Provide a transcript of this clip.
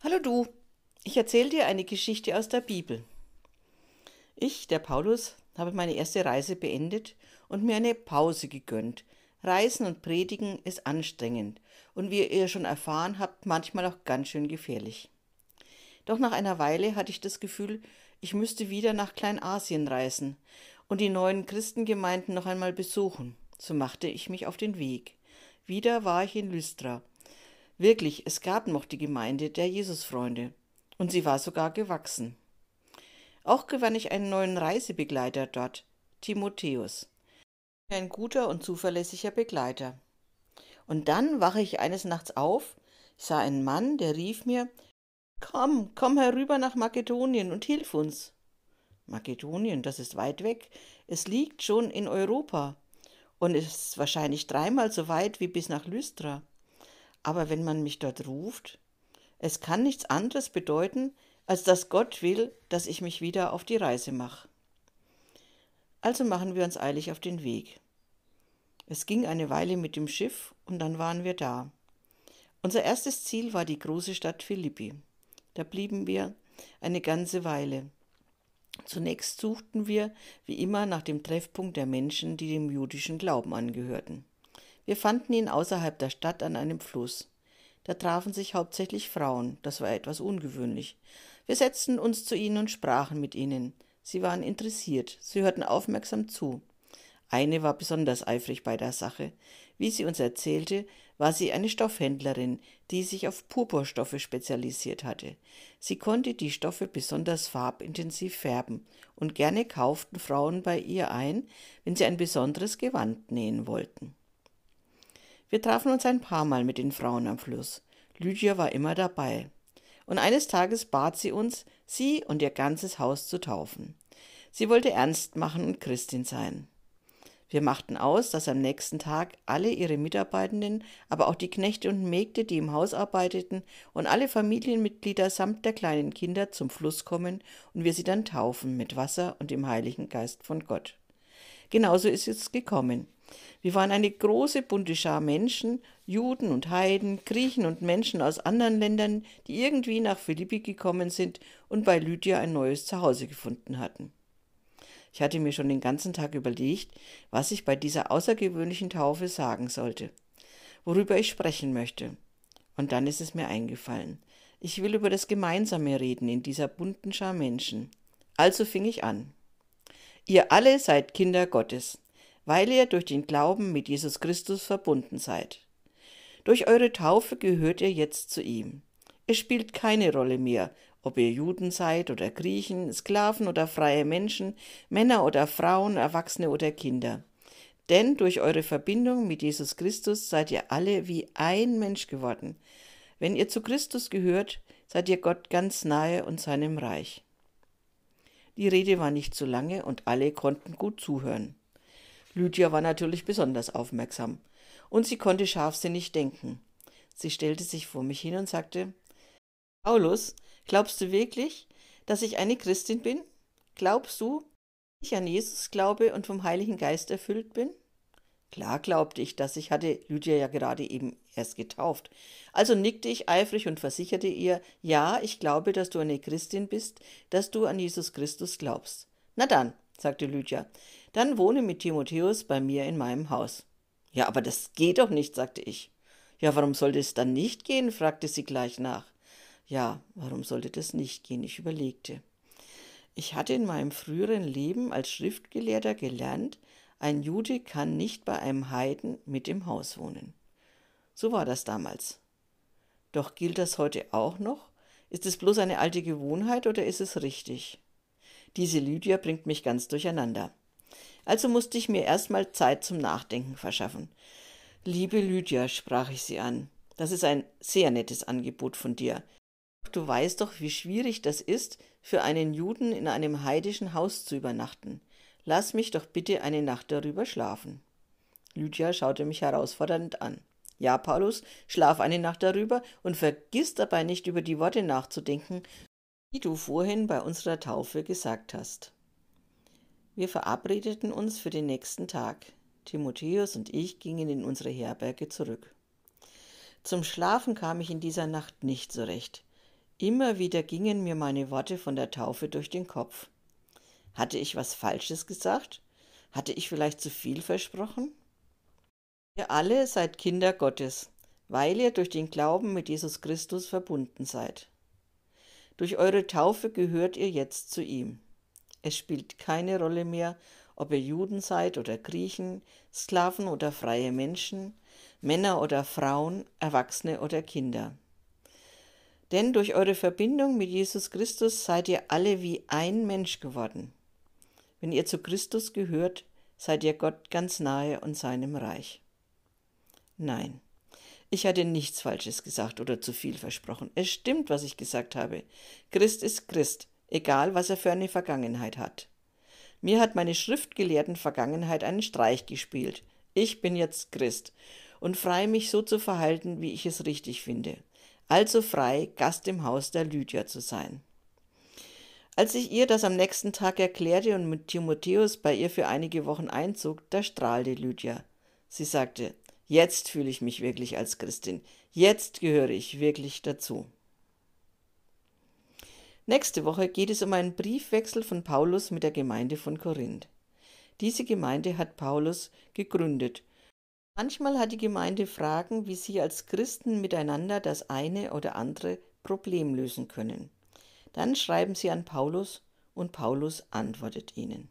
Hallo du, ich erzähle dir eine Geschichte aus der Bibel. Ich, der Paulus, habe meine erste Reise beendet und mir eine Pause gegönnt. Reisen und Predigen ist anstrengend und wie ihr schon erfahren habt, manchmal auch ganz schön gefährlich. Doch nach einer Weile hatte ich das Gefühl, ich müsste wieder nach Kleinasien reisen und die neuen Christengemeinden noch einmal besuchen. So machte ich mich auf den Weg. Wieder war ich in Lystra Wirklich, es gab noch die Gemeinde der Jesusfreunde, und sie war sogar gewachsen. Auch gewann ich einen neuen Reisebegleiter dort, Timotheus. Ein guter und zuverlässiger Begleiter. Und dann wache ich eines Nachts auf, sah einen Mann, der rief mir Komm, komm herüber nach Makedonien und hilf uns. Makedonien, das ist weit weg, es liegt schon in Europa und ist wahrscheinlich dreimal so weit wie bis nach Lystra. Aber wenn man mich dort ruft, es kann nichts anderes bedeuten, als dass Gott will, dass ich mich wieder auf die Reise mache. Also machen wir uns eilig auf den Weg. Es ging eine Weile mit dem Schiff und dann waren wir da. Unser erstes Ziel war die große Stadt Philippi. Da blieben wir eine ganze Weile. Zunächst suchten wir, wie immer, nach dem Treffpunkt der Menschen, die dem jüdischen Glauben angehörten. Wir fanden ihn außerhalb der Stadt an einem Fluss. Da trafen sich hauptsächlich Frauen, das war etwas ungewöhnlich. Wir setzten uns zu ihnen und sprachen mit ihnen. Sie waren interessiert, sie hörten aufmerksam zu. Eine war besonders eifrig bei der Sache. Wie sie uns erzählte, war sie eine Stoffhändlerin, die sich auf Purpurstoffe spezialisiert hatte. Sie konnte die Stoffe besonders farbintensiv färben, und gerne kauften Frauen bei ihr ein, wenn sie ein besonderes Gewand nähen wollten. Wir trafen uns ein paar Mal mit den Frauen am Fluss. Lydia war immer dabei. Und eines Tages bat sie uns, sie und ihr ganzes Haus zu taufen. Sie wollte ernst machen und Christin sein. Wir machten aus, dass am nächsten Tag alle ihre Mitarbeitenden, aber auch die Knechte und Mägde, die im Haus arbeiteten, und alle Familienmitglieder samt der kleinen Kinder zum Fluss kommen und wir sie dann taufen mit Wasser und dem Heiligen Geist von Gott. Genauso ist es gekommen. Wir waren eine große bunte Schar Menschen, Juden und Heiden, Griechen und Menschen aus anderen Ländern, die irgendwie nach Philippi gekommen sind und bei Lydia ein neues Zuhause gefunden hatten. Ich hatte mir schon den ganzen Tag überlegt, was ich bei dieser außergewöhnlichen Taufe sagen sollte, worüber ich sprechen möchte. Und dann ist es mir eingefallen. Ich will über das Gemeinsame reden in dieser bunten Schar Menschen. Also fing ich an. Ihr alle seid Kinder Gottes weil ihr durch den Glauben mit Jesus Christus verbunden seid. Durch eure Taufe gehört ihr jetzt zu ihm. Es spielt keine Rolle mehr, ob ihr Juden seid oder Griechen, Sklaven oder freie Menschen, Männer oder Frauen, Erwachsene oder Kinder. Denn durch eure Verbindung mit Jesus Christus seid ihr alle wie ein Mensch geworden. Wenn ihr zu Christus gehört, seid ihr Gott ganz nahe und seinem Reich. Die Rede war nicht zu lange und alle konnten gut zuhören. Lydia war natürlich besonders aufmerksam, und sie konnte scharfsinnig denken. Sie stellte sich vor mich hin und sagte Paulus, glaubst du wirklich, dass ich eine Christin bin? Glaubst du, dass ich an Jesus glaube und vom Heiligen Geist erfüllt bin? Klar glaubte ich das, ich hatte Lydia ja gerade eben erst getauft. Also nickte ich eifrig und versicherte ihr, ja, ich glaube, dass du eine Christin bist, dass du an Jesus Christus glaubst. Na dann, sagte Lydia, dann wohne mit Timotheus bei mir in meinem Haus. Ja, aber das geht doch nicht, sagte ich. Ja, warum sollte es dann nicht gehen? fragte sie gleich nach. Ja, warum sollte das nicht gehen? Ich überlegte. Ich hatte in meinem früheren Leben als Schriftgelehrter gelernt, ein Jude kann nicht bei einem Heiden mit im Haus wohnen. So war das damals. Doch gilt das heute auch noch? Ist es bloß eine alte Gewohnheit oder ist es richtig? Diese Lydia bringt mich ganz durcheinander. Also musste ich mir erstmal Zeit zum Nachdenken verschaffen. Liebe Lydia, sprach ich sie an, das ist ein sehr nettes Angebot von dir. Du weißt doch, wie schwierig das ist, für einen Juden in einem heidischen Haus zu übernachten. Lass mich doch bitte eine Nacht darüber schlafen. Lydia schaute mich herausfordernd an. Ja, Paulus, schlaf eine Nacht darüber und vergiss dabei nicht über die Worte nachzudenken, die du vorhin bei unserer Taufe gesagt hast. Wir verabredeten uns für den nächsten Tag. Timotheus und ich gingen in unsere Herberge zurück. Zum Schlafen kam ich in dieser Nacht nicht so recht. Immer wieder gingen mir meine Worte von der Taufe durch den Kopf. Hatte ich was Falsches gesagt? Hatte ich vielleicht zu viel versprochen? Ihr alle seid Kinder Gottes, weil ihr durch den Glauben mit Jesus Christus verbunden seid. Durch eure Taufe gehört ihr jetzt zu ihm. Es spielt keine Rolle mehr, ob ihr Juden seid oder Griechen, Sklaven oder freie Menschen, Männer oder Frauen, Erwachsene oder Kinder. Denn durch eure Verbindung mit Jesus Christus seid ihr alle wie ein Mensch geworden. Wenn ihr zu Christus gehört, seid ihr Gott ganz nahe und seinem Reich. Nein, ich hatte nichts Falsches gesagt oder zu viel versprochen. Es stimmt, was ich gesagt habe. Christ ist Christ, egal was er für eine Vergangenheit hat. Mir hat meine schriftgelehrten Vergangenheit einen Streich gespielt. Ich bin jetzt Christ und frei, mich so zu verhalten, wie ich es richtig finde. Also frei, Gast im Haus der Lydia zu sein. Als ich ihr das am nächsten Tag erklärte und mit Timotheus bei ihr für einige Wochen einzog, da strahlte Lydia. Sie sagte, Jetzt fühle ich mich wirklich als Christin. Jetzt gehöre ich wirklich dazu. Nächste Woche geht es um einen Briefwechsel von Paulus mit der Gemeinde von Korinth. Diese Gemeinde hat Paulus gegründet. Manchmal hat die Gemeinde Fragen, wie sie als Christen miteinander das eine oder andere Problem lösen können. Dann schreiben sie an Paulus und Paulus antwortet ihnen.